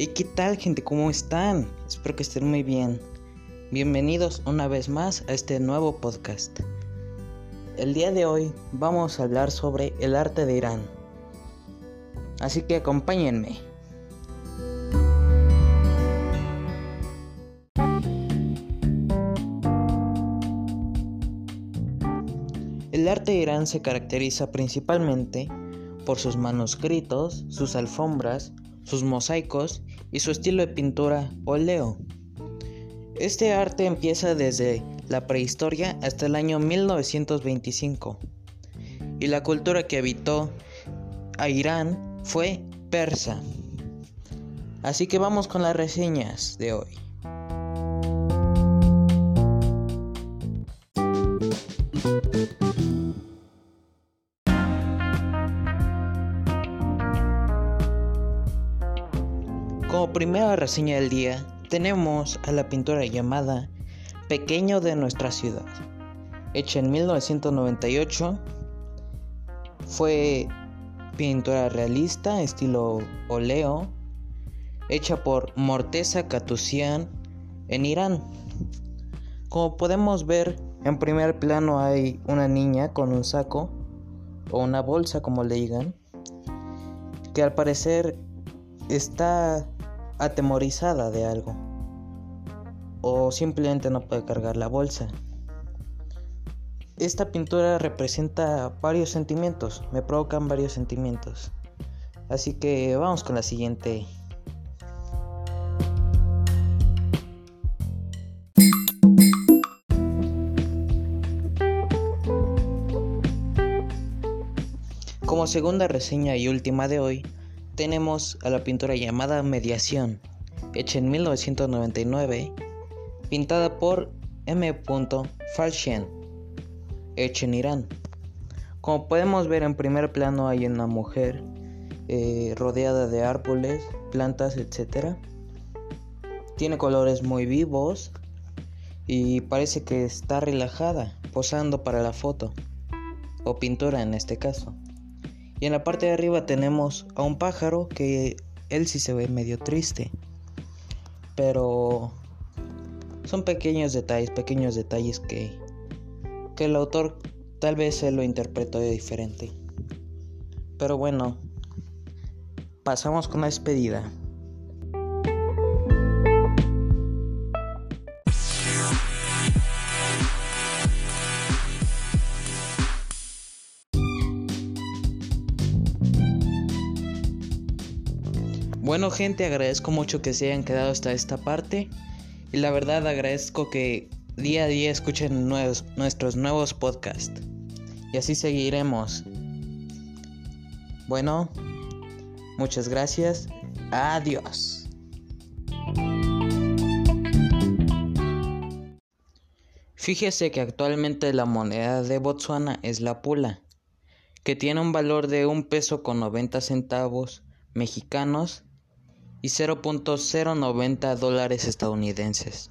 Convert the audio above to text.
¿Y qué tal gente? ¿Cómo están? Espero que estén muy bien. Bienvenidos una vez más a este nuevo podcast. El día de hoy vamos a hablar sobre el arte de Irán. Así que acompáñenme. El arte de Irán se caracteriza principalmente por sus manuscritos, sus alfombras, sus mosaicos y su estilo de pintura óleo. Este arte empieza desde la prehistoria hasta el año 1925 y la cultura que habitó a Irán fue persa. Así que vamos con las reseñas de hoy. Como primera reseña del día, tenemos a la pintura llamada Pequeño de nuestra ciudad, hecha en 1998. Fue pintura realista, estilo óleo, hecha por Morteza Katusian en Irán. Como podemos ver, en primer plano hay una niña con un saco o una bolsa, como le digan, que al parecer está atemorizada de algo o simplemente no puede cargar la bolsa. Esta pintura representa varios sentimientos, me provocan varios sentimientos. Así que vamos con la siguiente. Como segunda reseña y última de hoy, tenemos a la pintura llamada Mediación, hecha en 1999, pintada por M. Falshen, hecha en Irán. Como podemos ver en primer plano hay una mujer eh, rodeada de árboles, plantas, etc. Tiene colores muy vivos y parece que está relajada, posando para la foto, o pintura en este caso. Y en la parte de arriba tenemos a un pájaro que él sí se ve medio triste. Pero son pequeños detalles, pequeños detalles que, que el autor tal vez se lo interpretó de diferente. Pero bueno, pasamos con la despedida. Bueno gente, agradezco mucho que se hayan quedado hasta esta parte y la verdad agradezco que día a día escuchen nuestros nuevos podcasts y así seguiremos. Bueno, muchas gracias. Adiós. Fíjese que actualmente la moneda de Botswana es la pula, que tiene un valor de un peso con 90 centavos mexicanos y 0.090 dólares estadounidenses.